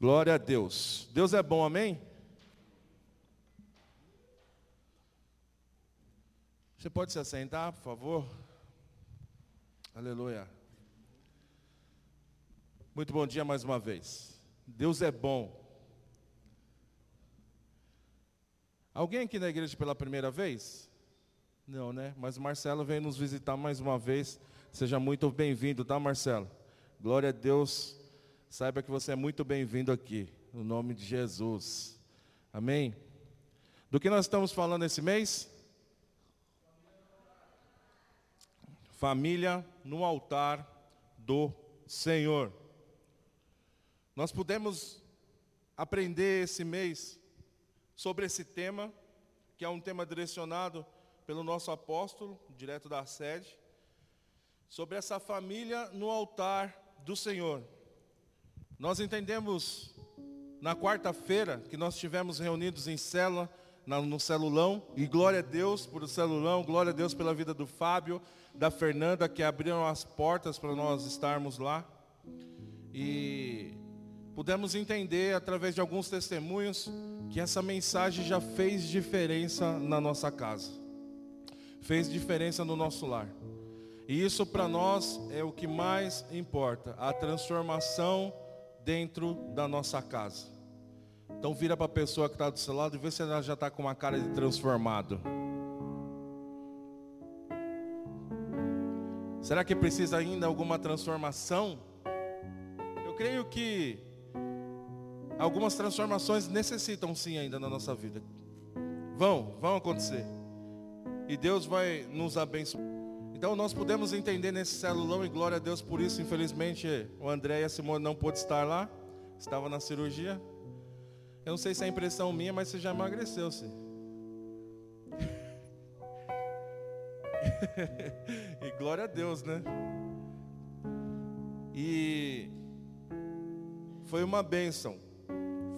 Glória a Deus. Deus é bom, amém? Você pode se assentar, por favor? Aleluia. Muito bom dia mais uma vez. Deus é bom. Alguém aqui na igreja pela primeira vez? Não, né? Mas Marcelo veio nos visitar mais uma vez. Seja muito bem-vindo, tá, Marcelo? Glória a Deus. Saiba que você é muito bem-vindo aqui, no nome de Jesus. Amém? Do que nós estamos falando esse mês? Família no altar do Senhor. Nós pudemos aprender esse mês sobre esse tema, que é um tema direcionado pelo nosso apóstolo, direto da sede, sobre essa família no altar do Senhor. Nós entendemos na quarta-feira que nós estivemos reunidos em célula, no celulão, e glória a Deus por o celulão, glória a Deus pela vida do Fábio, da Fernanda, que abriram as portas para nós estarmos lá. E pudemos entender através de alguns testemunhos que essa mensagem já fez diferença na nossa casa, fez diferença no nosso lar. E isso para nós é o que mais importa, a transformação dentro da nossa casa. Então vira para a pessoa que está do seu lado e vê se ela já está com uma cara de transformado. Será que precisa ainda alguma transformação? Eu creio que algumas transformações necessitam sim ainda na nossa vida. Vão, vão acontecer. E Deus vai nos abençoar. Então nós podemos entender nesse celulão e glória a Deus por isso. Infelizmente o André e a Simone não pôde estar lá. Estava na cirurgia. Eu não sei se é impressão minha, mas você já emagreceu, sim. e glória a Deus, né? E foi uma bênção.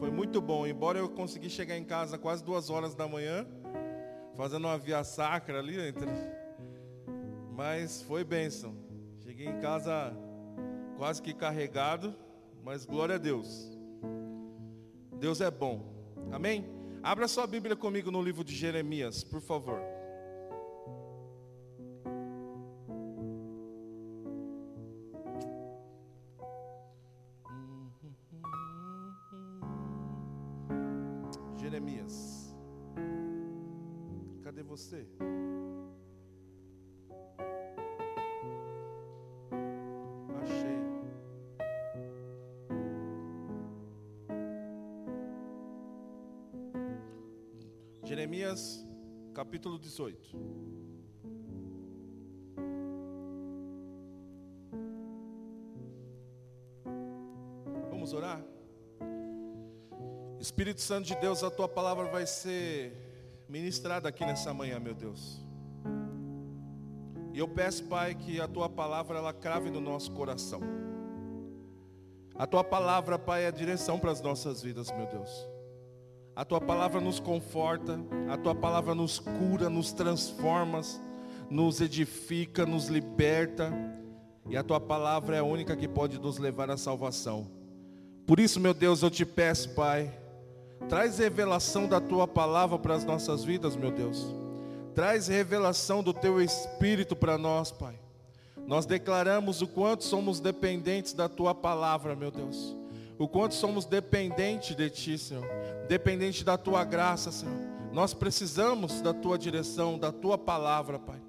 Foi muito bom. Embora eu consegui chegar em casa quase duas horas da manhã, fazendo uma via sacra ali entre mas foi bênção. Cheguei em casa quase que carregado, mas glória a Deus. Deus é bom. Amém? Abra sua Bíblia comigo no livro de Jeremias, por favor. Jeremias. Cadê você? Jeremias capítulo 18. Vamos orar? Espírito Santo de Deus, a tua palavra vai ser ministrada aqui nessa manhã, meu Deus. E eu peço, Pai, que a tua palavra ela crave no nosso coração. A tua palavra, Pai, é a direção para as nossas vidas, meu Deus. A tua palavra nos conforta, a tua palavra nos cura, nos transforma, nos edifica, nos liberta. E a tua palavra é a única que pode nos levar à salvação. Por isso, meu Deus, eu te peço, Pai, traz revelação da tua palavra para as nossas vidas, meu Deus. Traz revelação do teu espírito para nós, Pai. Nós declaramos o quanto somos dependentes da tua palavra, meu Deus o quanto somos dependentes de Ti, Senhor, dependente da Tua graça, Senhor. Nós precisamos da Tua direção, da Tua palavra, Pai.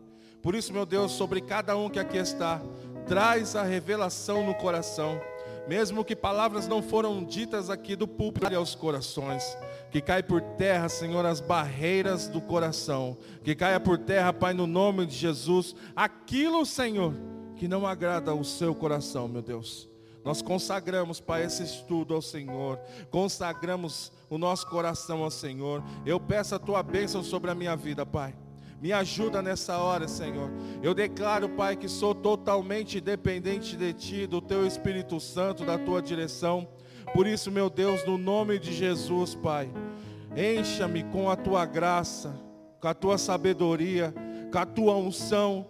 Por isso, meu Deus, sobre cada um que aqui está, traz a revelação no coração. Mesmo que palavras não foram ditas aqui do púlpito aos corações, que cai por terra, Senhor, as barreiras do coração, que caia por terra, Pai, no nome de Jesus, aquilo, Senhor, que não agrada ao seu coração, meu Deus. Nós consagramos, Pai, esse estudo ao Senhor. Consagramos o nosso coração ao Senhor. Eu peço a tua bênção sobre a minha vida, Pai. Me ajuda nessa hora, Senhor. Eu declaro, Pai, que sou totalmente dependente de Ti, do Teu Espírito Santo, da Tua direção. Por isso, meu Deus, no nome de Jesus, Pai, encha-me com a Tua graça, com a Tua sabedoria, com a Tua unção,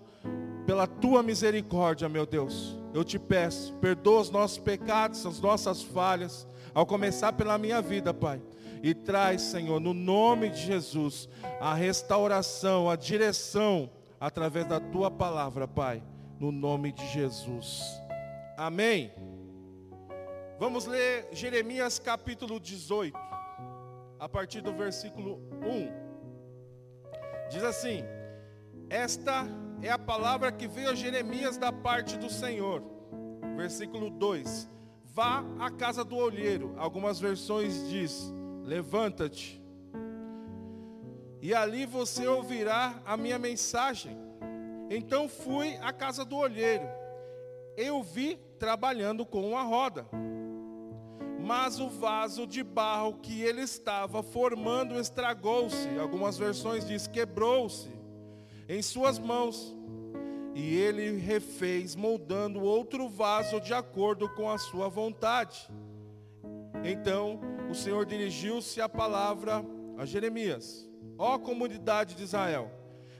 pela Tua misericórdia, meu Deus. Eu te peço, perdoa os nossos pecados, as nossas falhas, ao começar pela minha vida, Pai. E traz, Senhor, no nome de Jesus, a restauração, a direção, através da tua palavra, Pai. No nome de Jesus. Amém. Vamos ler Jeremias capítulo 18, a partir do versículo 1. Diz assim: Esta é a palavra que veio a Jeremias da parte do Senhor. Versículo 2: Vá à casa do olheiro. Algumas versões diz: Levanta-te. E ali você ouvirá a minha mensagem. Então fui à casa do olheiro. Eu vi trabalhando com uma roda. Mas o vaso de barro que ele estava formando estragou-se. Algumas versões diz quebrou-se em suas mãos. E ele refez, moldando outro vaso de acordo com a sua vontade. Então o Senhor dirigiu-se a palavra a Jeremias: Ó comunidade de Israel,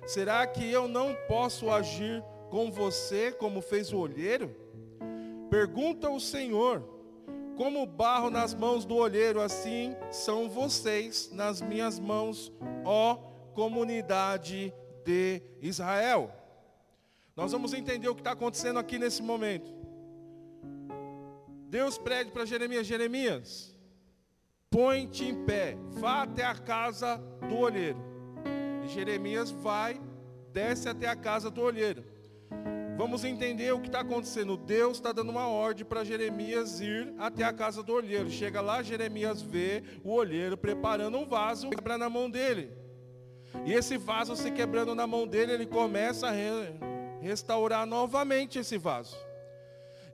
será que eu não posso agir com você como fez o olheiro? Pergunta o Senhor: como barro nas mãos do olheiro, assim são vocês nas minhas mãos, ó comunidade de Israel. Nós vamos entender o que está acontecendo aqui nesse momento. Deus pede para Jeremias: Jeremias, põe-te em pé, vá até a casa do olheiro. E Jeremias vai, desce até a casa do olheiro. Vamos entender o que está acontecendo. Deus está dando uma ordem para Jeremias ir até a casa do olheiro. Chega lá, Jeremias vê o olheiro preparando um vaso, quebra na mão dele. E esse vaso se quebrando na mão dele, ele começa a re restaurar novamente esse vaso.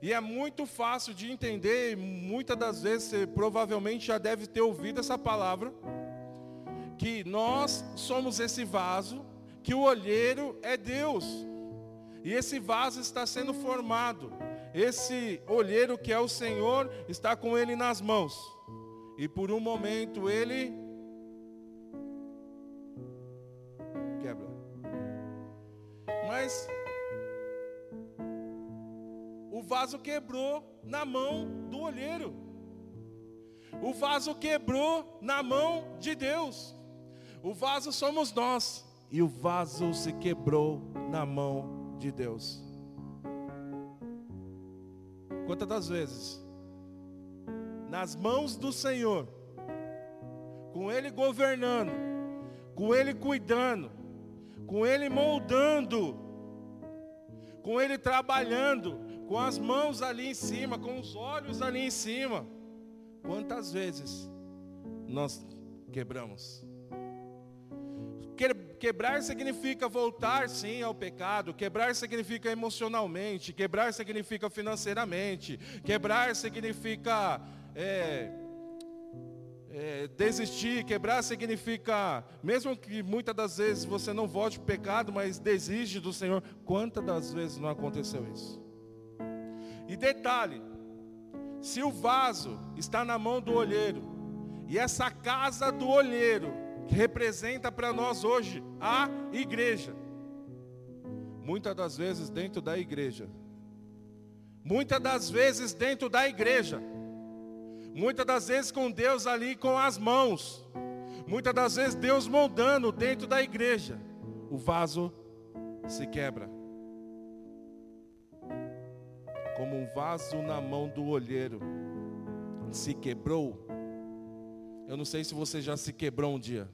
E é muito fácil de entender, muitas das vezes você provavelmente já deve ter ouvido essa palavra, que nós somos esse vaso, que o olheiro é Deus. E esse vaso está sendo formado. Esse olheiro que é o Senhor está com ele nas mãos. E por um momento ele Mas o vaso quebrou na mão do olheiro. O vaso quebrou na mão de Deus. O vaso somos nós. E o vaso se quebrou na mão de Deus. Quantas das vezes, nas mãos do Senhor, com Ele governando, com Ele cuidando, com Ele moldando, com Ele trabalhando, com as mãos ali em cima, com os olhos ali em cima, quantas vezes nós quebramos? Quebrar significa voltar sim ao pecado, quebrar significa emocionalmente, quebrar significa financeiramente, quebrar significa é, é, desistir, quebrar significa, mesmo que muitas das vezes você não volte para o pecado, mas desiste do Senhor. Quantas das vezes não aconteceu isso? E detalhe, se o vaso está na mão do olheiro, e essa casa do olheiro representa para nós hoje a igreja. Muitas das vezes dentro da igreja. Muitas das vezes dentro da igreja. Muitas das vezes com Deus ali com as mãos. Muitas das vezes Deus moldando dentro da igreja. O vaso se quebra. Como um vaso na mão do olheiro se quebrou. Eu não sei se você já se quebrou um dia.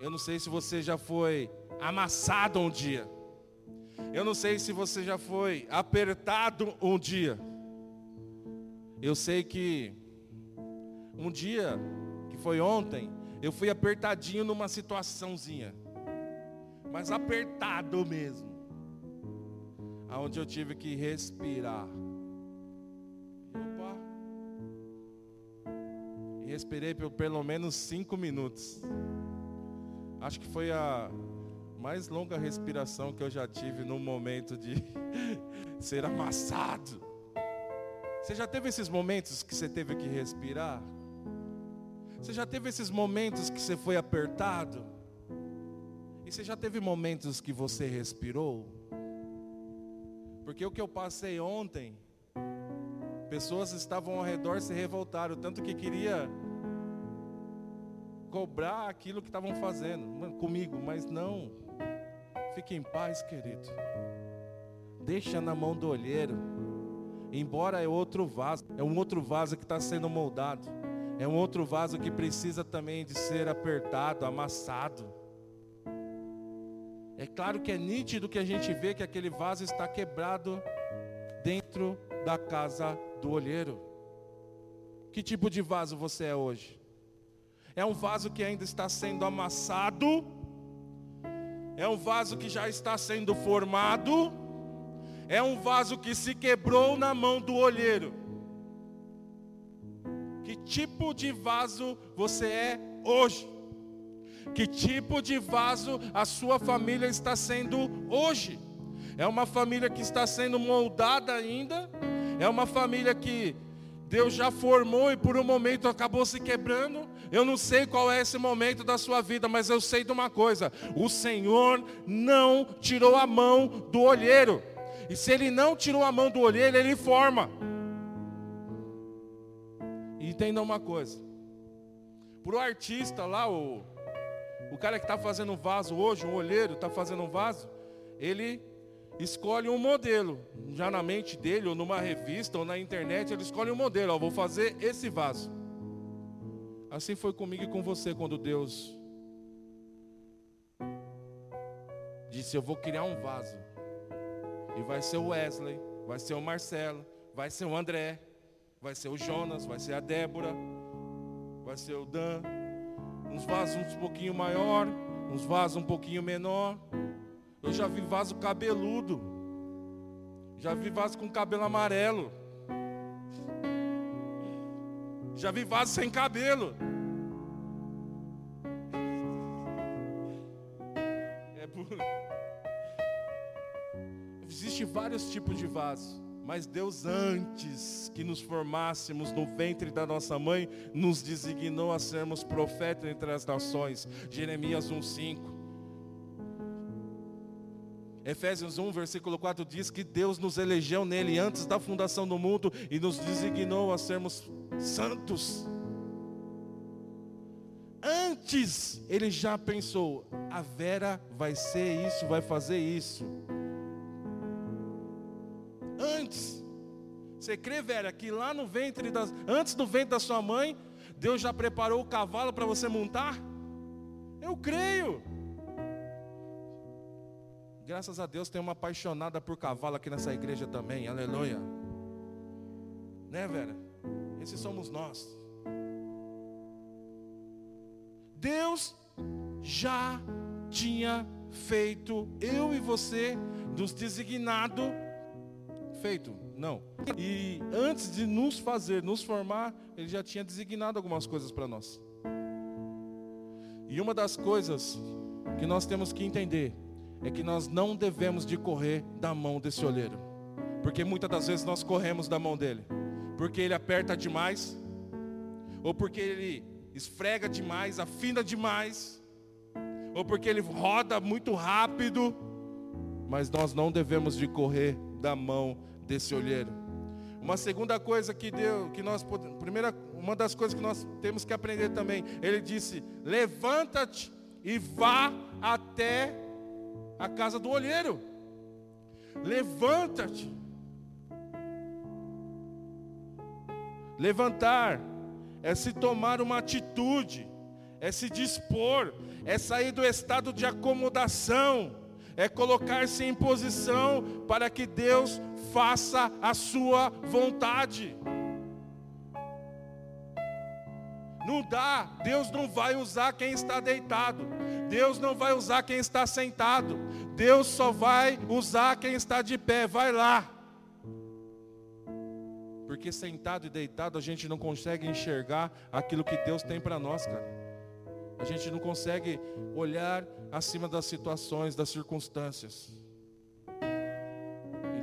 Eu não sei se você já foi amassado um dia. Eu não sei se você já foi apertado um dia. Eu sei que um dia, que foi ontem, eu fui apertadinho numa situaçãozinha. Mas apertado mesmo. Aonde eu tive que respirar. Opa. E respirei por pelo menos cinco minutos. Acho que foi a mais longa respiração que eu já tive no momento de ser amassado. Você já teve esses momentos que você teve que respirar? Você já teve esses momentos que você foi apertado? E você já teve momentos que você respirou? Porque o que eu passei ontem, pessoas estavam ao redor se revoltaram, tanto que queria cobrar aquilo que estavam fazendo comigo, mas não. Fique em paz, querido. Deixa na mão do olheiro. Embora é outro vaso, é um outro vaso que está sendo moldado. É um outro vaso que precisa também de ser apertado, amassado. É claro que é nítido que a gente vê que aquele vaso está quebrado dentro da casa do olheiro. Que tipo de vaso você é hoje? É um vaso que ainda está sendo amassado? É um vaso que já está sendo formado? É um vaso que se quebrou na mão do olheiro? Que tipo de vaso você é hoje? Que tipo de vaso a sua família está sendo hoje? É uma família que está sendo moldada ainda? É uma família que Deus já formou e por um momento acabou se quebrando? Eu não sei qual é esse momento da sua vida, mas eu sei de uma coisa: o Senhor não tirou a mão do olheiro. E se Ele não tirou a mão do olheiro, Ele forma. E entenda uma coisa: para o artista lá, o, o cara que está fazendo um vaso hoje, um olheiro está fazendo um vaso, ele escolhe um modelo, já na mente dele, ou numa revista, ou na internet, ele escolhe um modelo, ó, vou fazer esse vaso. Assim foi comigo e com você quando Deus disse: Eu vou criar um vaso. E vai ser o Wesley, vai ser o Marcelo, vai ser o André, vai ser o Jonas, vai ser a Débora, vai ser o Dan, uns vasos um pouquinho maior, uns vasos um pouquinho menor. Eu já vi vaso cabeludo. Já vi vaso com cabelo amarelo. Já vi vaso sem cabelo. Vários tipos de vaso. Mas Deus, antes que nos formássemos no ventre da nossa mãe, nos designou a sermos profetas entre as nações. Jeremias 1,5. Efésios 1, versículo 4 diz que Deus nos elegeu nele antes da fundação do mundo e nos designou a sermos santos. Antes ele já pensou: a Vera vai ser isso, vai fazer isso. Você crê, Vera, que lá no ventre das, antes do ventre da sua mãe, Deus já preparou o cavalo para você montar? Eu creio. Graças a Deus tem uma apaixonada por cavalo aqui nessa igreja também. Aleluia. Né, Vera? Esses somos nós. Deus já tinha feito eu e você nos designado feito, não. E antes de nos fazer, nos formar, ele já tinha designado algumas coisas para nós. E uma das coisas que nós temos que entender é que nós não devemos de correr da mão desse olheiro. Porque muitas das vezes nós corremos da mão dele. Porque ele aperta demais, ou porque ele esfrega demais, afina demais, ou porque ele roda muito rápido, mas nós não devemos de correr da mão desse olheiro. Uma segunda coisa que deu, que nós primeira, uma das coisas que nós temos que aprender também, ele disse: "Levanta-te e vá até a casa do olheiro. Levanta-te. Levantar é se tomar uma atitude, é se dispor, é sair do estado de acomodação, é colocar-se em posição para que Deus faça a sua vontade. Não dá, Deus não vai usar quem está deitado, Deus não vai usar quem está sentado, Deus só vai usar quem está de pé, vai lá. Porque sentado e deitado a gente não consegue enxergar aquilo que Deus tem para nós, cara. A gente não consegue olhar acima das situações, das circunstâncias.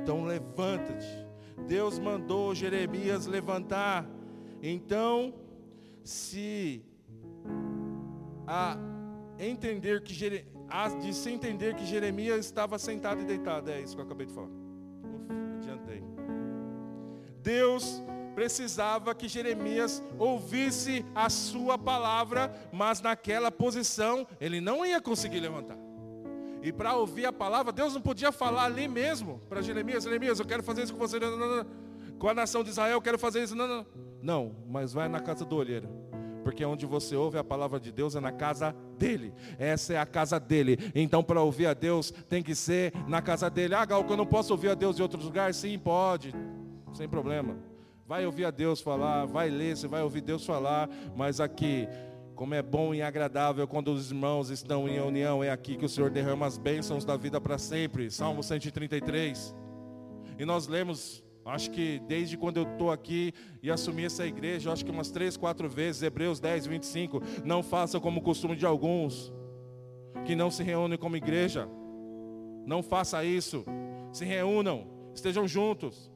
Então levanta-te. Deus mandou Jeremias levantar. Então, se a entender que a de se entender que Jeremias estava sentado e deitado, é isso que eu acabei de falar. Deus precisava que Jeremias ouvisse a sua palavra, mas naquela posição ele não ia conseguir levantar. E para ouvir a palavra, Deus não podia falar ali mesmo para Jeremias: Jeremias, eu quero fazer isso com você, não, não, não. com a nação de Israel, eu quero fazer isso. Não, não, não, mas vai na casa do olheiro porque onde você ouve a palavra de Deus é na casa dele. Essa é a casa dele. Então, para ouvir a Deus, tem que ser na casa dele. Ah, Gal, eu não posso ouvir a Deus em outros lugares? Sim, pode, sem problema. Vai ouvir a Deus falar, vai ler, você vai ouvir Deus falar, mas aqui, como é bom e agradável quando os irmãos estão em união, é aqui que o Senhor derrama as bênçãos da vida para sempre. Salmo 133. E nós lemos Acho que desde quando eu estou aqui e assumi essa igreja, acho que umas três, quatro vezes, Hebreus 10, 25, não façam como o costume de alguns, que não se reúnem como igreja. Não faça isso. Se reúnam, estejam juntos.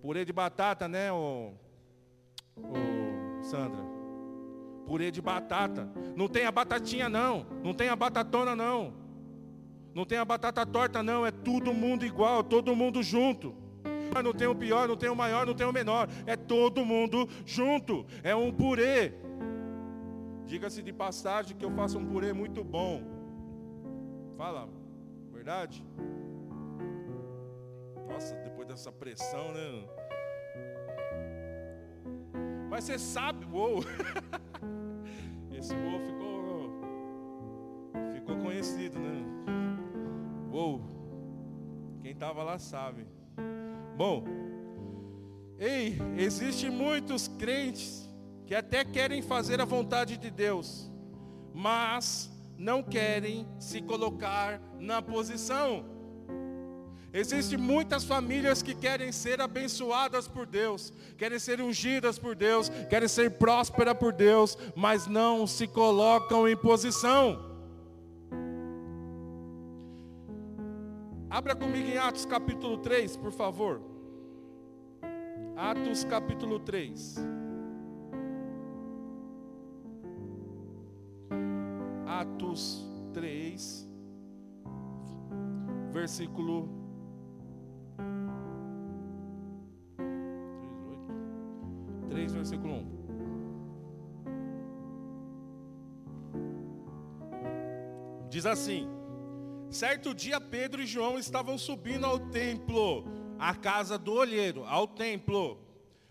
Purê de batata, né, ô, ô, Sandra? Purê de batata. Não tem a batatinha não. Não tem a batatona não. Não tem a batata torta não. É todo mundo igual, todo mundo junto não tem o pior, não tem o maior, não tem o menor. É todo mundo junto. É um purê. Diga-se de passagem que eu faço um purê muito bom. Fala, verdade? Nossa, depois dessa pressão, né? Mas você sabe, uou. Esse uou ficou ficou conhecido, né? Uou. Quem estava lá sabe. Bom, ei, existem muitos crentes que até querem fazer a vontade de Deus, mas não querem se colocar na posição. Existem muitas famílias que querem ser abençoadas por Deus, querem ser ungidas por Deus, querem ser prósperas por Deus, mas não se colocam em posição. Abra comigo em Atos capítulo 3, por favor. Atos capítulo 3. Atos 3, versículo versículo 1. Diz assim: Certo dia Pedro e João estavam subindo ao templo à casa do olheiro, ao templo,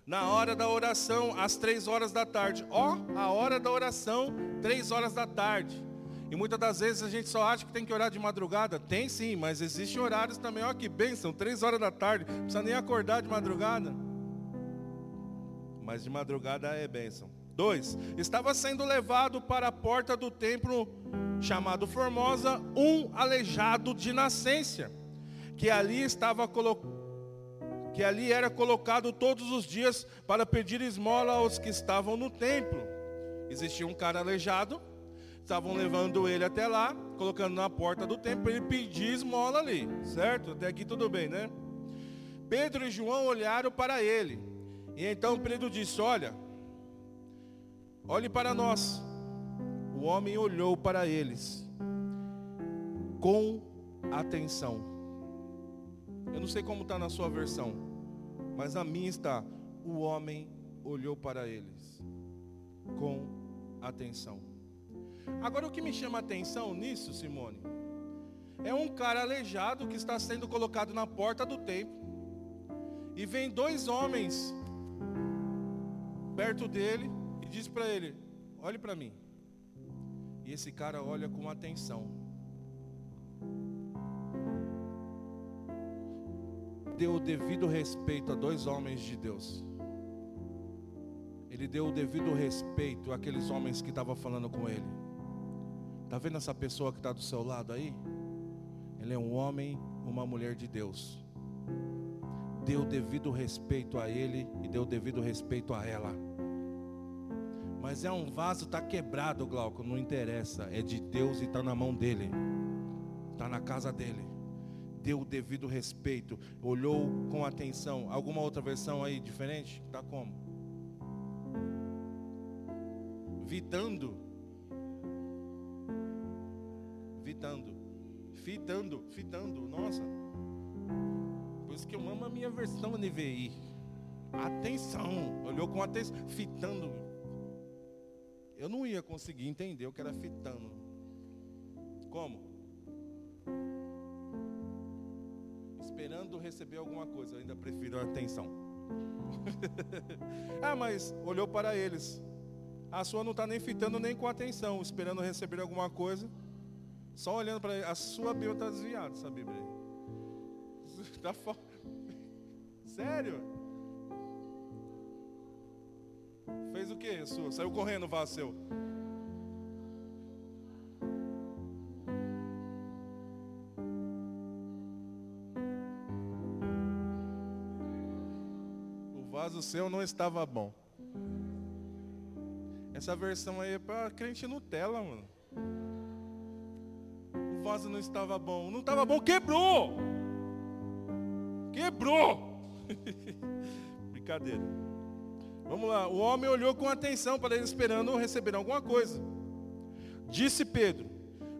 na hora da oração, às três horas da tarde. Ó, oh, a hora da oração, três horas da tarde. E muitas das vezes a gente só acha que tem que orar de madrugada. Tem sim, mas existem horários também. Ó, que bênção, três horas da tarde. Não precisa nem acordar de madrugada. Mas de madrugada é bênção. Dois, estava sendo levado para a porta do templo chamado Formosa um aleijado de nascença, que ali estava colocado que ali era colocado todos os dias para pedir esmola aos que estavam no templo. Existia um cara aleijado, estavam levando ele até lá, colocando na porta do templo ele pedir esmola ali, certo? Até aqui tudo bem, né? Pedro e João olharam para ele. E então Pedro disse: Olha, olhe para nós. O homem olhou para eles com atenção. Eu não sei como está na sua versão mas a minha está: o homem olhou para eles com atenção. Agora, o que me chama a atenção nisso, Simone, é um cara aleijado que está sendo colocado na porta do templo, e vem dois homens perto dele e diz para ele: Olhe para mim. E esse cara olha com atenção. deu o devido respeito a dois homens de Deus. Ele deu o devido respeito àqueles homens que estavam falando com ele. Está vendo essa pessoa que está do seu lado aí? Ele é um homem, uma mulher de Deus. Deu o devido respeito a ele e deu o devido respeito a ela. Mas é um vaso, está quebrado, Glauco, não interessa. É de Deus e está na mão dele. Está na casa dele deu o devido respeito, olhou com atenção. Alguma outra versão aí diferente? Tá como? Vitando. Vitando. Fitando, fitando, nossa. Por isso que eu amo a minha versão NVI. Atenção, olhou com atenção, fitando. Eu não ia conseguir entender o que era fitando. Como? Esperando receber alguma coisa, eu ainda prefiro a atenção. ah, mas olhou para eles. A sua não está nem fitando nem com atenção, esperando receber alguma coisa. Só olhando para. A sua Bíblia está desviada, essa Bíblia. Está fora. Sério? Fez o que, sua? Saiu correndo o vaso seu. O vaso seu não estava bom. Essa versão aí é para crente Nutella, mano. O vaso não estava bom. Não estava bom, quebrou. Quebrou. Brincadeira. Vamos lá. O homem olhou com atenção para ele, esperando receber alguma coisa. Disse Pedro: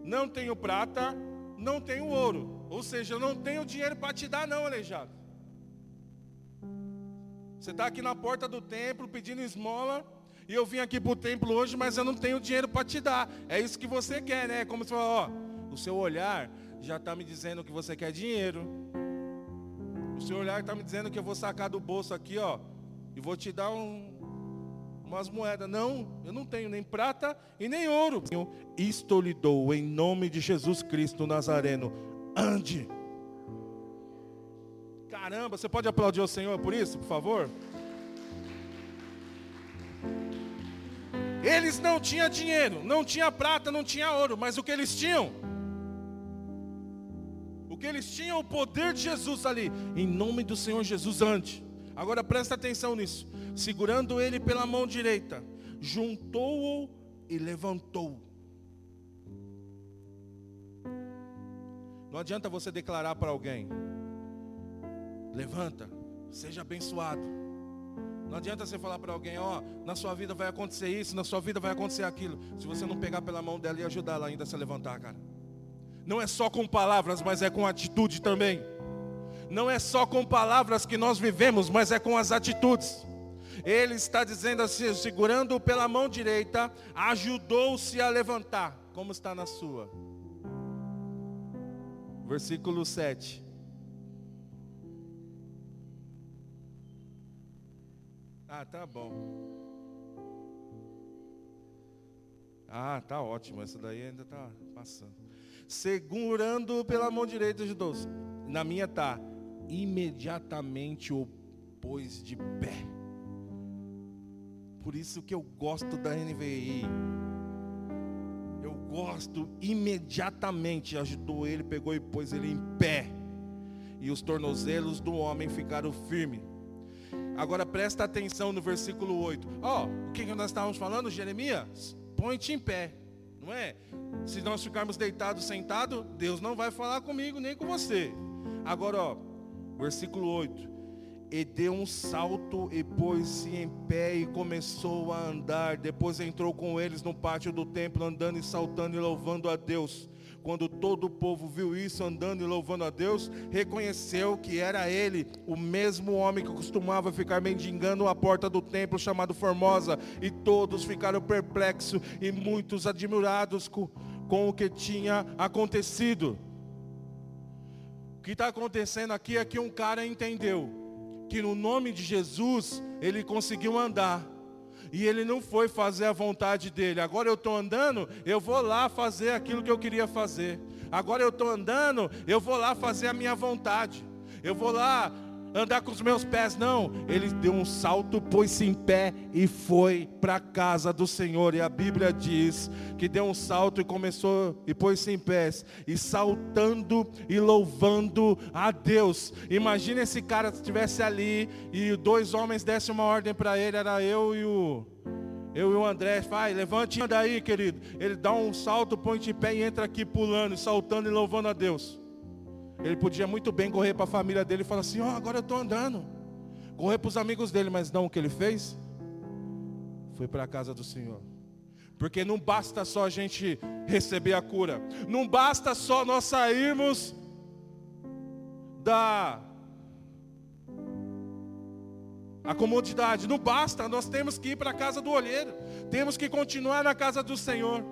Não tenho prata, não tenho ouro. Ou seja, eu não tenho dinheiro para te dar, não, aleijado. Você está aqui na porta do templo pedindo esmola. E eu vim aqui para o templo hoje, mas eu não tenho dinheiro para te dar. É isso que você quer, né? Como se fala, ó, o seu olhar já está me dizendo que você quer dinheiro. O seu olhar está me dizendo que eu vou sacar do bolso aqui, ó, e vou te dar um, umas moedas. Não, eu não tenho nem prata e nem ouro. Isto lhe dou em nome de Jesus Cristo Nazareno. Ande. Caramba, você pode aplaudir o Senhor por isso, por favor? Eles não tinham dinheiro, não tinha prata, não tinha ouro, mas o que eles tinham? O que eles tinham? O poder de Jesus ali. Em nome do Senhor Jesus, ande. Agora presta atenção nisso. Segurando ele pela mão direita, juntou-o e levantou. Não adianta você declarar para alguém: levanta, seja abençoado. Não adianta você falar para alguém, ó, oh, na sua vida vai acontecer isso, na sua vida vai acontecer aquilo. Se você não pegar pela mão dela e ajudar ela ainda a se levantar, cara. Não é só com palavras, mas é com atitude também. Não é só com palavras que nós vivemos, mas é com as atitudes. Ele está dizendo assim, segurando pela mão direita, ajudou-se a levantar. Como está na sua? Versículo 7. Ah, tá bom. Ah, tá ótimo. Essa daí ainda tá passando. Segurando pela mão direita de Deus. Na minha tá. Imediatamente o pôs de pé. Por isso que eu gosto da NVI. Eu gosto imediatamente. Ajudou ele, pegou e pôs ele em pé. E os tornozelos do homem ficaram firmes. Agora presta atenção no versículo 8. Ó, oh, o que, que nós estávamos falando, Jeremias? Põe-te em pé, não é? Se nós ficarmos deitados, sentados, Deus não vai falar comigo nem com você. Agora, ó, versículo 8. E deu um salto e pôs-se em pé e começou a andar. Depois entrou com eles no pátio do templo, andando e saltando e louvando a Deus. Quando todo o povo viu isso andando e louvando a Deus, reconheceu que era ele, o mesmo homem que costumava ficar mendigando a porta do templo chamado Formosa, e todos ficaram perplexos e muitos admirados com, com o que tinha acontecido. O que está acontecendo aqui é que um cara entendeu que no nome de Jesus ele conseguiu andar e ele não foi fazer a vontade dele. Agora eu estou andando, eu vou lá fazer aquilo que eu queria fazer. Agora eu estou andando, eu vou lá fazer a minha vontade. Eu vou lá andar com os meus pés, não. Ele deu um salto, pôs-se em pé e foi para a casa do Senhor. E a Bíblia diz que deu um salto e começou e pôs-se em pés e saltando e louvando a Deus. Imagina esse cara estivesse ali e dois homens dessem uma ordem para ele, era eu e o eu e o André, vai, levante daí, querido. Ele dá um salto, põe de pé e entra aqui pulando, saltando e louvando a Deus. Ele podia muito bem correr para a família dele e falar assim: Ó, oh, agora eu estou andando. Correr para os amigos dele, mas não o que ele fez? Foi para a casa do Senhor. Porque não basta só a gente receber a cura, não basta só nós sairmos da a comodidade. Não basta, nós temos que ir para a casa do olheiro. Temos que continuar na casa do Senhor.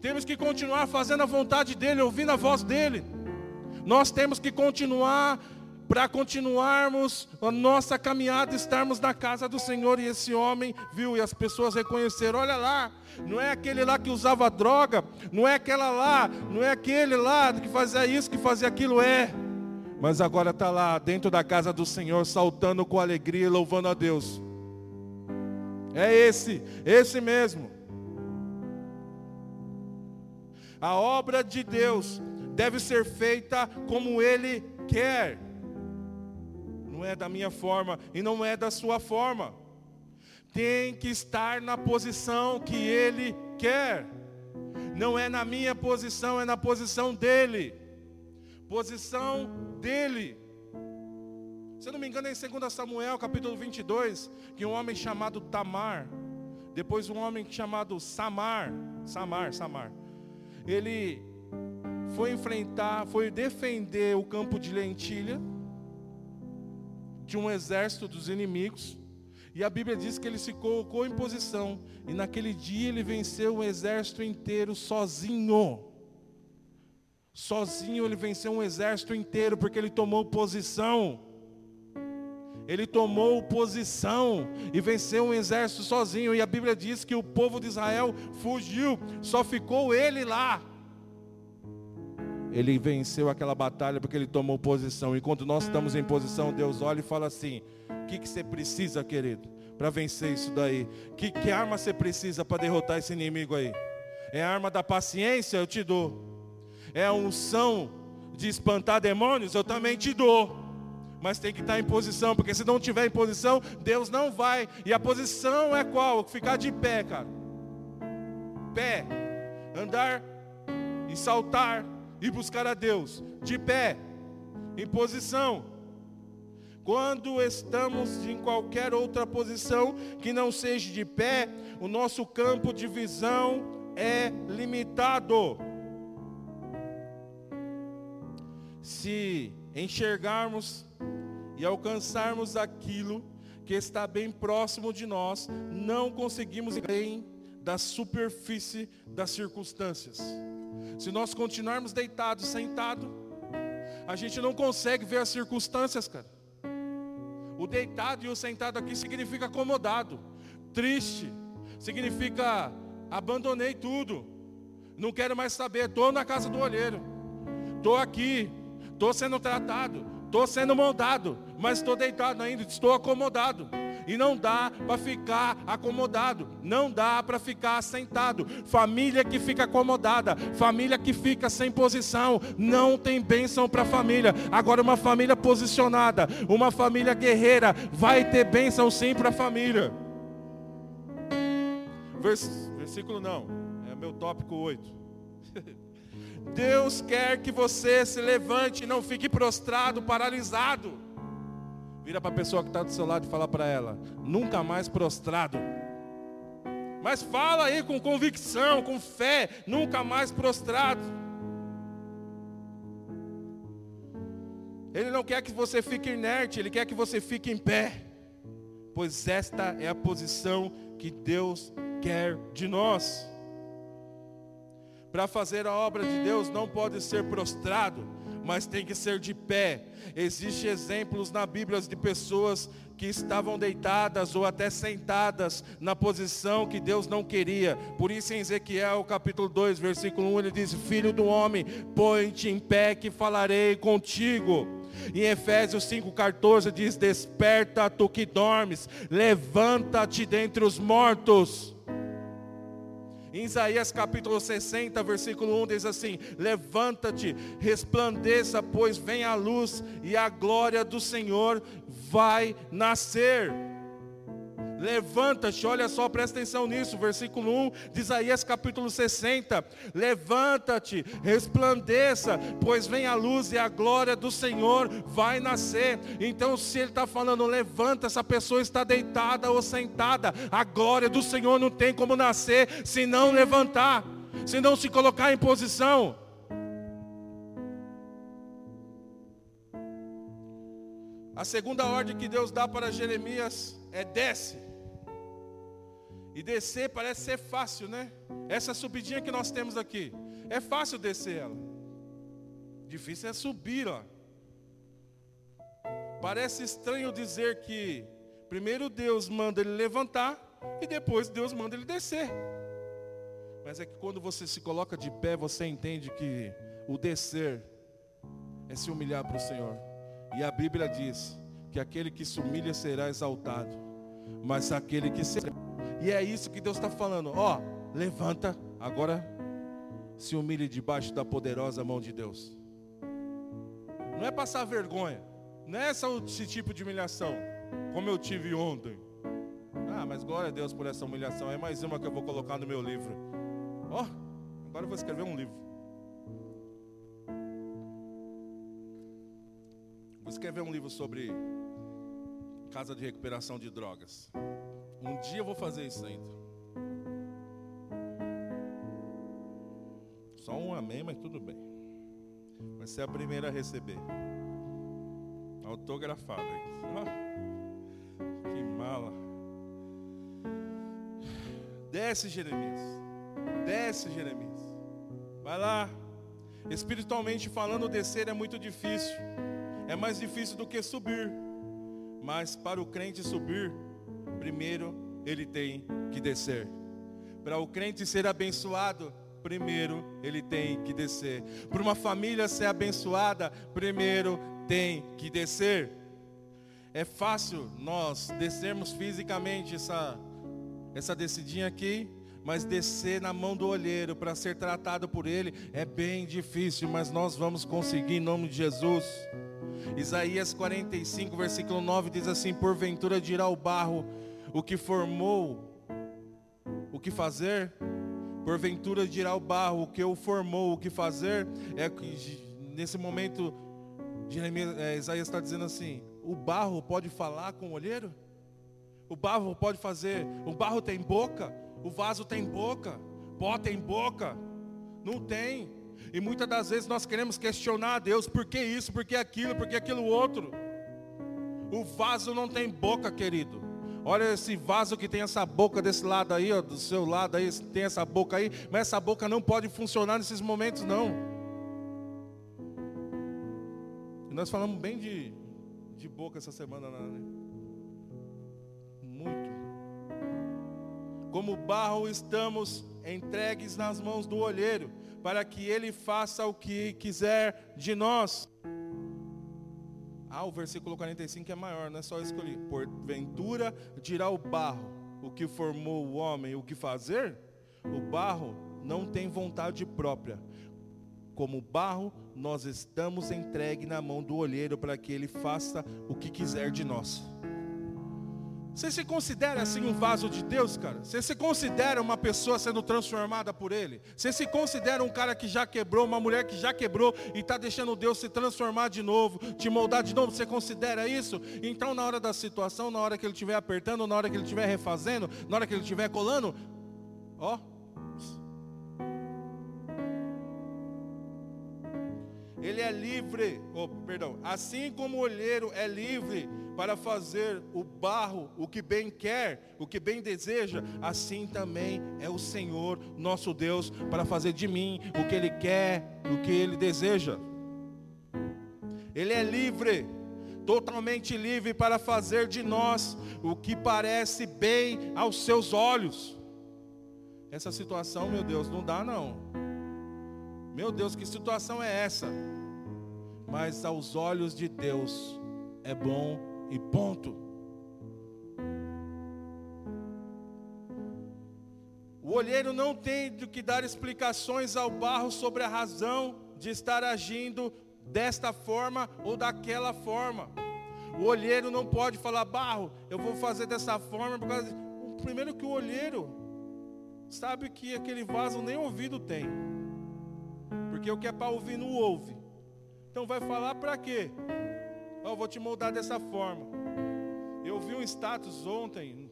Temos que continuar fazendo a vontade dEle, ouvindo a voz dEle. Nós temos que continuar para continuarmos a nossa caminhada, estarmos na casa do Senhor. E esse homem viu e as pessoas reconheceram: olha lá, não é aquele lá que usava droga, não é aquela lá, não é aquele lá que fazia isso, que fazia aquilo, é. Mas agora está lá dentro da casa do Senhor, saltando com alegria e louvando a Deus. É esse, esse mesmo. A obra de Deus deve ser feita como Ele quer não é da minha forma e não é da sua forma. Tem que estar na posição que Ele quer. Não é na minha posição, é na posição dEle. Posição dEle. Se eu não me engano, é em 2 Samuel, capítulo 22, que um homem chamado Tamar, depois um homem chamado Samar, Samar, Samar, ele foi enfrentar, foi defender o campo de lentilha, de um exército dos inimigos. E a Bíblia diz que ele se colocou em posição. E naquele dia ele venceu um exército inteiro sozinho. Sozinho ele venceu um exército inteiro porque ele tomou posição. Ele tomou posição e venceu um exército sozinho. E a Bíblia diz que o povo de Israel fugiu, só ficou ele lá. Ele venceu aquela batalha porque ele tomou posição. Enquanto nós estamos em posição, Deus olha e fala assim: O que, que você precisa, querido, para vencer isso daí? Que, que arma você precisa para derrotar esse inimigo aí? É a arma da paciência? Eu te dou. É a unção de espantar demônios? Eu também te dou. Mas tem que estar em posição, porque se não tiver em posição, Deus não vai. E a posição é qual? Ficar de pé, cara. Pé. Andar e saltar e buscar a Deus de pé, em posição. Quando estamos em qualquer outra posição que não seja de pé, o nosso campo de visão é limitado. Se enxergarmos e alcançarmos aquilo que está bem próximo de nós, não conseguimos bem da superfície das circunstâncias. Se nós continuarmos deitados, sentados, a gente não consegue ver as circunstâncias, cara. O deitado e o sentado aqui significa acomodado, triste, significa abandonei tudo, não quero mais saber, estou na casa do olheiro, estou aqui, estou sendo tratado, estou sendo moldado, mas estou deitado ainda, estou acomodado. E não dá para ficar acomodado, não dá para ficar sentado. Família que fica acomodada, família que fica sem posição, não tem bênção para a família. Agora, uma família posicionada, uma família guerreira, vai ter bênção sim para a família. Vers, versículo não, é meu tópico 8. Deus quer que você se levante e não fique prostrado, paralisado. Vira para a pessoa que está do seu lado e fala para ela: nunca mais prostrado. Mas fala aí com convicção, com fé, nunca mais prostrado. Ele não quer que você fique inerte, ele quer que você fique em pé. Pois esta é a posição que Deus quer de nós. Para fazer a obra de Deus não pode ser prostrado, mas tem que ser de pé. Existem exemplos na Bíblia de pessoas que estavam deitadas ou até sentadas na posição que Deus não queria. Por isso em Ezequiel capítulo 2, versículo 1, ele diz: Filho do homem, põe-te em pé que falarei contigo. Em Efésios 5,14 diz: Desperta tu que dormes, levanta-te dentre os mortos em Isaías capítulo 60, versículo 1 diz assim: Levanta-te, resplandeça, pois vem a luz e a glória do Senhor vai nascer. Levanta-te, olha só, presta atenção nisso, versículo 1 de Isaías capítulo 60. Levanta-te, resplandeça, pois vem a luz e a glória do Senhor vai nascer. Então, se ele está falando, levanta, essa pessoa está deitada ou sentada, a glória do Senhor não tem como nascer se não levantar, se não se colocar em posição. A segunda ordem que Deus dá para Jeremias é desce. E descer parece ser fácil, né? Essa subidinha que nós temos aqui, é fácil descer ela. Difícil é subir lá. Parece estranho dizer que primeiro Deus manda ele levantar e depois Deus manda ele descer. Mas é que quando você se coloca de pé, você entende que o descer é se humilhar para o Senhor. E a Bíblia diz que aquele que se humilha será exaltado, mas aquele que se. E é isso que Deus está falando. Ó, levanta, agora se humilhe debaixo da poderosa mão de Deus. Não é passar vergonha, não é esse tipo de humilhação, como eu tive ontem. Ah, mas glória a Deus por essa humilhação. É mais uma que eu vou colocar no meu livro. Ó, oh, agora eu vou escrever um livro. Vou escrever um livro sobre casa de recuperação de drogas. Um dia eu vou fazer isso ainda. Só um amém, mas tudo bem. Vai ser a primeira a receber. Autografada. que mala. Desce, Jeremias. Desce, Jeremias. Vai lá. Espiritualmente falando, descer é muito difícil. É mais difícil do que subir. Mas para o crente subir, primeiro ele tem que descer. Para o crente ser abençoado, primeiro ele tem que descer. Para uma família ser abençoada, primeiro tem que descer. É fácil nós descermos fisicamente essa essa descidinha aqui, mas descer na mão do olheiro para ser tratado por ele é bem difícil, mas nós vamos conseguir em nome de Jesus. Isaías 45, versículo 9 diz assim: Porventura dirá o barro o que formou, o que fazer? Porventura dirá o barro o que o formou, o que fazer? É nesse momento Jeremias, é, Isaías está dizendo assim: o barro pode falar com o olheiro? O barro pode fazer, o barro tem boca, o vaso tem boca, pó tem boca, não tem. E muitas das vezes nós queremos questionar a Deus, por que isso, por que aquilo, por que aquilo outro. O vaso não tem boca, querido. Olha esse vaso que tem essa boca desse lado aí, ó, do seu lado aí, tem essa boca aí, mas essa boca não pode funcionar nesses momentos não. E nós falamos bem de, de boca essa semana, né? muito. Como barro estamos entregues nas mãos do olheiro, para que ele faça o que quiser de nós. Ah, o versículo 45 é maior, não é só li. Porventura dirá o barro, o que formou o homem, o que fazer? O barro não tem vontade própria. Como barro, nós estamos entregue na mão do olheiro para que ele faça o que quiser de nós. Você se considera assim um vaso de Deus, cara? Você se considera uma pessoa sendo transformada por Ele? Você se considera um cara que já quebrou, uma mulher que já quebrou e está deixando Deus se transformar de novo, te moldar de novo? Você considera isso? Então, na hora da situação, na hora que Ele estiver apertando, na hora que Ele estiver refazendo, na hora que Ele estiver colando, ó. Ele é livre, oh, perdão, assim como o olheiro é livre para fazer o barro o que bem quer, o que bem deseja, assim também é o Senhor, nosso Deus, para fazer de mim o que Ele quer, o que Ele deseja. Ele é livre, totalmente livre para fazer de nós o que parece bem aos seus olhos. Essa situação, meu Deus, não dá não. Meu Deus, que situação é essa? Mas aos olhos de Deus é bom e ponto. O olheiro não tem do que dar explicações ao barro sobre a razão de estar agindo desta forma ou daquela forma. O olheiro não pode falar, barro, eu vou fazer dessa forma, por causa de... primeiro que o olheiro sabe que aquele vaso nem ouvido tem. Porque o que é para ouvir não ouve. Então vai falar para quê? Eu vou te moldar dessa forma. Eu vi um status ontem,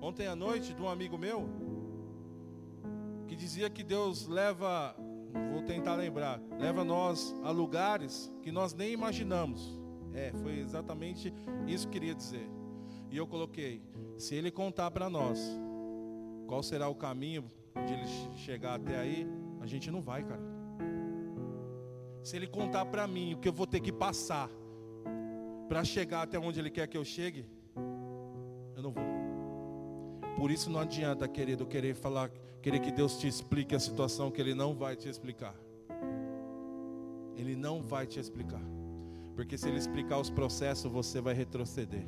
ontem à noite, de um amigo meu, que dizia que Deus leva, vou tentar lembrar, leva nós a lugares que nós nem imaginamos. É, foi exatamente isso que queria dizer. E eu coloquei: se ele contar para nós qual será o caminho de ele chegar até aí, a gente não vai, cara. Se ele contar para mim o que eu vou ter que passar para chegar até onde ele quer que eu chegue, eu não vou. Por isso não adianta, querido, querer falar, querer que Deus te explique a situação que ele não vai te explicar. Ele não vai te explicar. Porque se ele explicar os processos, você vai retroceder.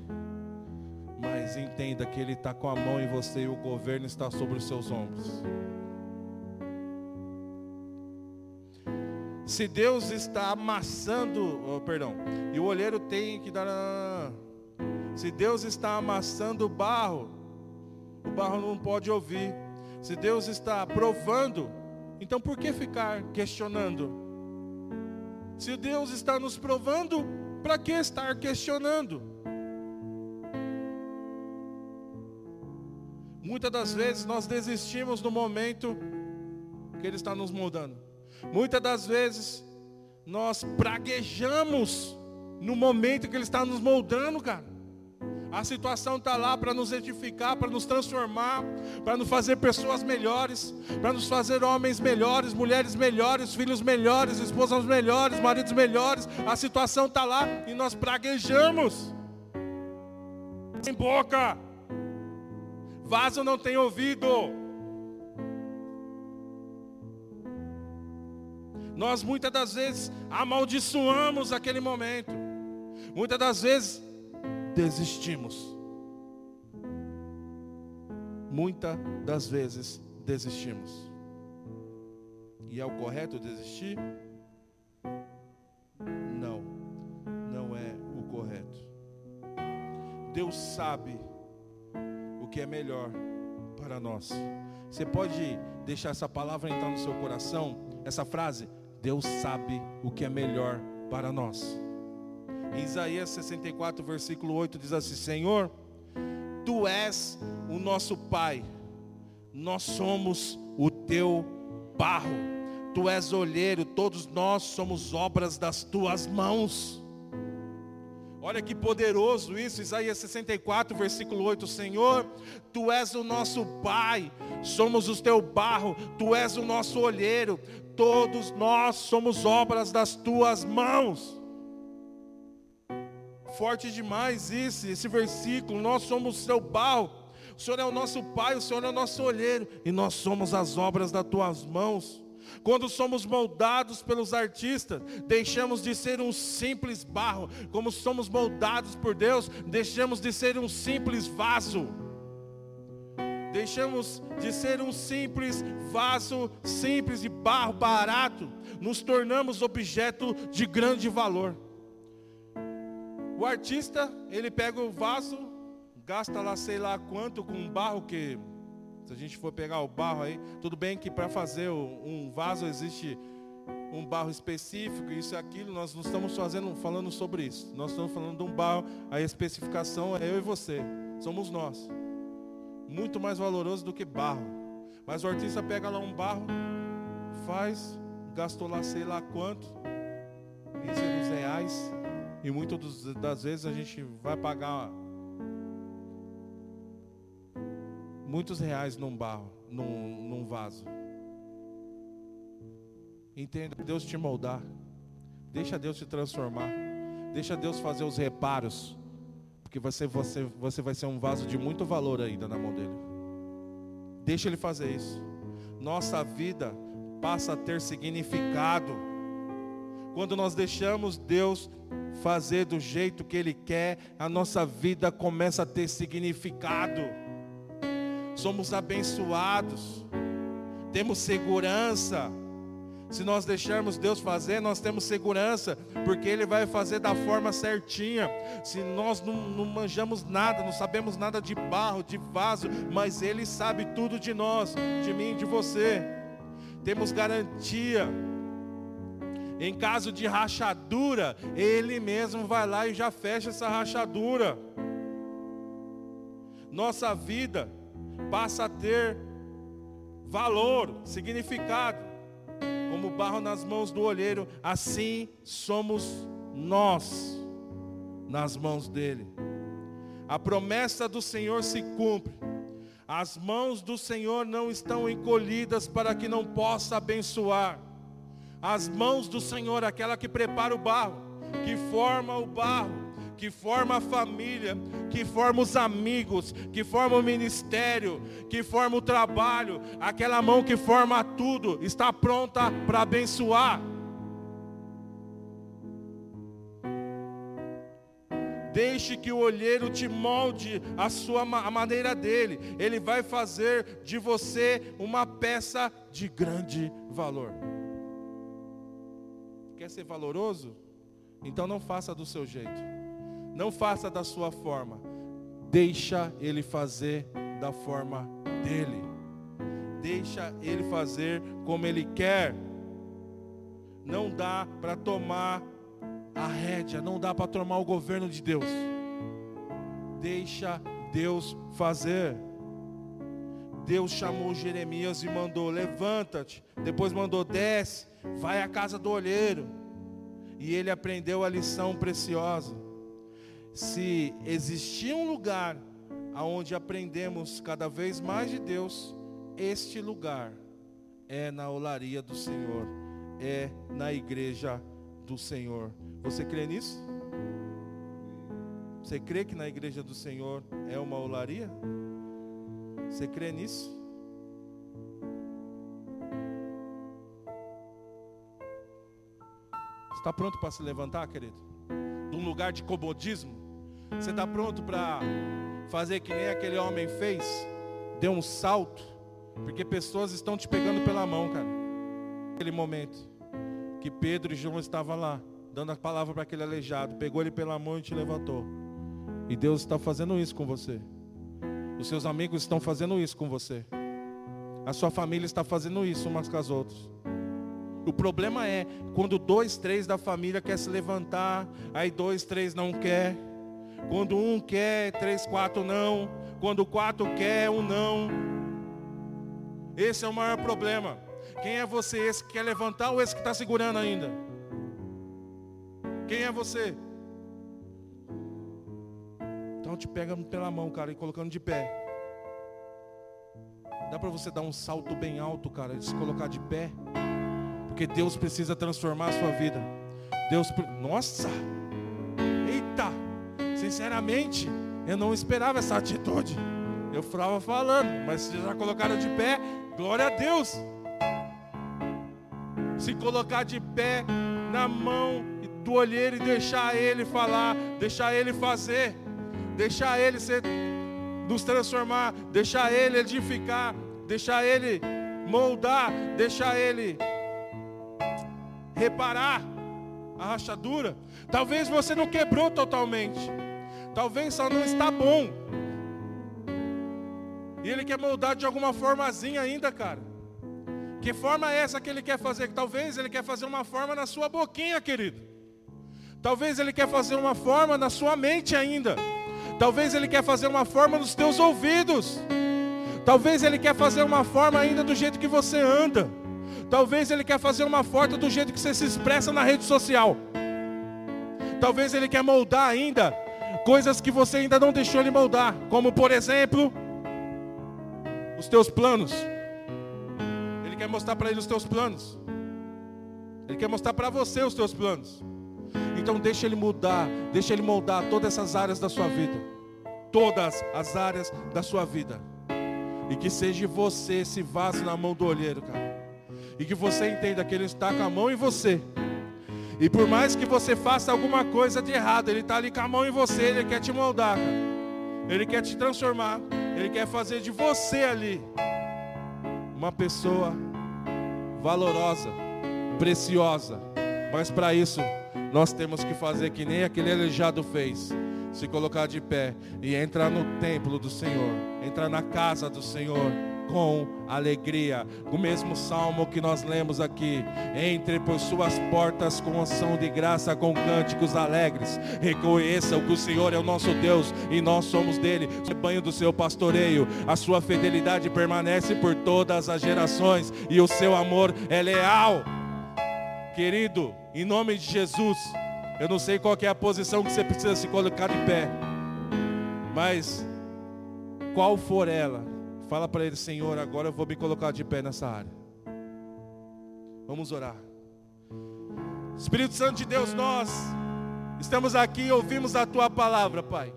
Mas entenda que ele está com a mão em você e o governo está sobre os seus ombros. Se Deus está amassando, oh, perdão, e o olheiro tem que dar. Se Deus está amassando o barro, o barro não pode ouvir. Se Deus está provando, então por que ficar questionando? Se Deus está nos provando, para que estar questionando? Muitas das vezes nós desistimos no momento que Ele está nos moldando. Muitas das vezes nós praguejamos no momento que Ele está nos moldando, cara. A situação está lá para nos edificar, para nos transformar, para nos fazer pessoas melhores, para nos fazer homens melhores, mulheres melhores, filhos melhores, esposas melhores, maridos melhores. A situação está lá e nós praguejamos. Sem boca, vaso não tem ouvido. Nós muitas das vezes amaldiçoamos aquele momento. Muitas das vezes desistimos. Muitas das vezes desistimos. E é o correto desistir? Não, não é o correto. Deus sabe o que é melhor para nós. Você pode deixar essa palavra entrar no seu coração, essa frase? Deus sabe o que é melhor para nós. Em Isaías 64, versículo 8 diz assim: Senhor, tu és o nosso Pai, nós somos o teu barro, tu és olheiro, todos nós somos obras das tuas mãos. Olha que poderoso isso, Isaías 64, versículo 8: Senhor, tu és o nosso Pai, somos o teu barro, tu és o nosso olheiro, todos nós somos obras das tuas mãos. Forte demais isso, esse versículo. Nós somos seu barro. O Senhor é o nosso Pai, o Senhor é o nosso olheiro, e nós somos as obras das tuas mãos. Quando somos moldados pelos artistas, deixamos de ser um simples barro. Como somos moldados por Deus, deixamos de ser um simples vaso. Deixamos de ser um simples vaso, simples de barro barato, nos tornamos objeto de grande valor. O artista, ele pega o vaso, gasta lá sei lá quanto com um barro que a gente for pegar o barro aí, tudo bem que para fazer um vaso existe um barro específico, isso e aquilo, nós não estamos fazendo, falando sobre isso. Nós estamos falando de um barro, a especificação é eu e você, somos nós muito mais valoroso do que barro. Mas o artista pega lá um barro, faz, gastou lá sei lá quanto, míseros reais, e muitas das vezes a gente vai pagar muitos reais num barro, num, num vaso. Entenda, Deus te moldar, deixa Deus te transformar, deixa Deus fazer os reparos porque você, você, você vai ser um vaso de muito valor ainda na mão dele. Deixa ele fazer isso. Nossa vida passa a ter significado. Quando nós deixamos Deus fazer do jeito que Ele quer, a nossa vida começa a ter significado. Somos abençoados, temos segurança se nós deixarmos Deus fazer, nós temos segurança, porque Ele vai fazer da forma certinha. Se nós não, não manjamos nada, não sabemos nada de barro, de vaso, mas Ele sabe tudo de nós, de mim e de você. Temos garantia. Em caso de rachadura, Ele mesmo vai lá e já fecha essa rachadura. Nossa vida passa a ter valor, significado como barro nas mãos do olheiro, assim somos nós. nas mãos dele. A promessa do Senhor se cumpre. As mãos do Senhor não estão encolhidas para que não possa abençoar. As mãos do Senhor, aquela que prepara o barro, que forma o barro, que forma a família, que forma os amigos, que forma o ministério, que forma o trabalho, aquela mão que forma tudo, está pronta para abençoar. Deixe que o olheiro te molde a sua a maneira dele. Ele vai fazer de você uma peça de grande valor. Quer ser valoroso? Então não faça do seu jeito. Não faça da sua forma. Deixa ele fazer da forma dele. Deixa ele fazer como ele quer. Não dá para tomar a rédea, não dá para tomar o governo de Deus. Deixa Deus fazer. Deus chamou Jeremias e mandou: levanta-te. Depois mandou: desce, vai à casa do olheiro. E ele aprendeu a lição preciosa. Se existia um lugar aonde aprendemos cada vez mais de Deus, este lugar é na olaria do Senhor, é na igreja do Senhor. Você crê nisso? Você crê que na igreja do Senhor é uma olaria? Você crê nisso? Está pronto para se levantar, querido? De um lugar de comodismo? Você está pronto para fazer que nem aquele homem fez? Deu um salto? Porque pessoas estão te pegando pela mão, cara. Naquele momento que Pedro e João estavam lá dando a palavra para aquele aleijado, pegou ele pela mão e te levantou. E Deus está fazendo isso com você. Os seus amigos estão fazendo isso com você. A sua família está fazendo isso umas com as outras. O problema é quando dois, três da família quer se levantar, aí dois, três não quer. Quando um quer, três, quatro não. Quando quatro quer, um não. Esse é o maior problema. Quem é você, esse que quer levantar ou esse que está segurando ainda? Quem é você? Então te pega pela mão, cara, e colocando de pé. Dá para você dar um salto bem alto, cara, e se colocar de pé. Porque Deus precisa transformar a sua vida. Deus, nossa! Sinceramente, eu não esperava essa atitude. Eu estava falando, mas se já colocaram de pé, glória a Deus. Se colocar de pé na mão do olheiro e deixar Ele falar, deixar Ele fazer, deixar Ele ser, nos transformar, deixar Ele edificar, deixar Ele moldar, deixar Ele reparar a rachadura. Talvez você não quebrou totalmente, talvez só não está bom. E Ele quer moldar de alguma formazinha ainda, cara. Que forma é essa que Ele quer fazer? Talvez Ele quer fazer uma forma na sua boquinha, querido. Talvez Ele quer fazer uma forma na sua mente ainda. Talvez Ele quer fazer uma forma nos teus ouvidos. Talvez Ele quer fazer uma forma ainda do jeito que você anda. Talvez Ele quer fazer uma forma do jeito que você se expressa na rede social. Talvez Ele quer moldar ainda coisas que você ainda não deixou Ele moldar. Como por exemplo, os teus planos. Ele quer mostrar para Ele os teus planos. Ele quer mostrar para você os teus planos. Então deixa Ele mudar, deixa Ele moldar todas essas áreas da sua vida. Todas as áreas da sua vida. E que seja você esse vaso na mão do olheiro, cara. E que você entenda que Ele está com a mão em você. E por mais que você faça alguma coisa de errado, Ele está ali com a mão em você, Ele quer te moldar, cara. Ele quer te transformar. Ele quer fazer de você ali uma pessoa valorosa, preciosa. Mas para isso, nós temos que fazer que nem aquele aleijado fez. Se colocar de pé e entrar no templo do Senhor, entrar na casa do Senhor com alegria. O mesmo salmo que nós lemos aqui. Entre por suas portas com ação de graça, com cânticos alegres. Reconheça que o Senhor é o nosso Deus e nós somos dele. O banho do seu pastoreio. A sua fidelidade permanece por todas as gerações e o seu amor é leal. Querido, em nome de Jesus, Eu não sei qual é a posição que você precisa se colocar de pé. Mas qual for ela, fala para ele, Senhor, agora eu vou me colocar de pé nessa área. Vamos orar. Espírito Santo de Deus, nós estamos aqui e ouvimos a tua palavra, Pai.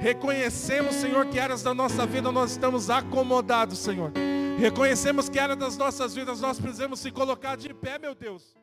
Reconhecemos, Senhor, que áreas da nossa vida nós estamos acomodados, Senhor. Reconhecemos que áreas das nossas vidas nós precisamos se colocar de pé, meu Deus.